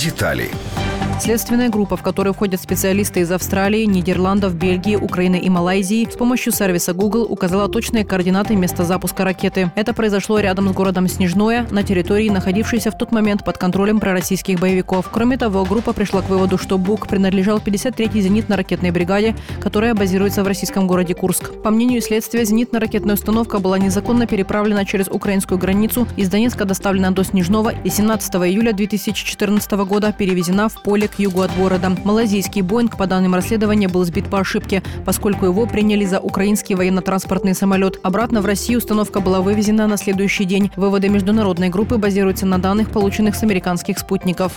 Детали. Следственная группа, в которую входят специалисты из Австралии, Нидерландов, Бельгии, Украины и Малайзии, с помощью сервиса Google указала точные координаты места запуска ракеты. Это произошло рядом с городом Снежное, на территории, находившейся в тот момент под контролем пророссийских боевиков. Кроме того, группа пришла к выводу, что БУК принадлежал 53-й зенитно-ракетной бригаде, которая базируется в российском городе Курск. По мнению следствия, зенитно-ракетная установка была незаконно переправлена через украинскую границу, из Донецка доставлена до Снежного и 17 июля 2014 года перевезена в поле к югу от города. Малазийский Боинг, по данным расследования, был сбит по ошибке, поскольку его приняли за украинский военно-транспортный самолет. Обратно в Россию установка была вывезена на следующий день. Выводы международной группы базируются на данных, полученных с американских спутников.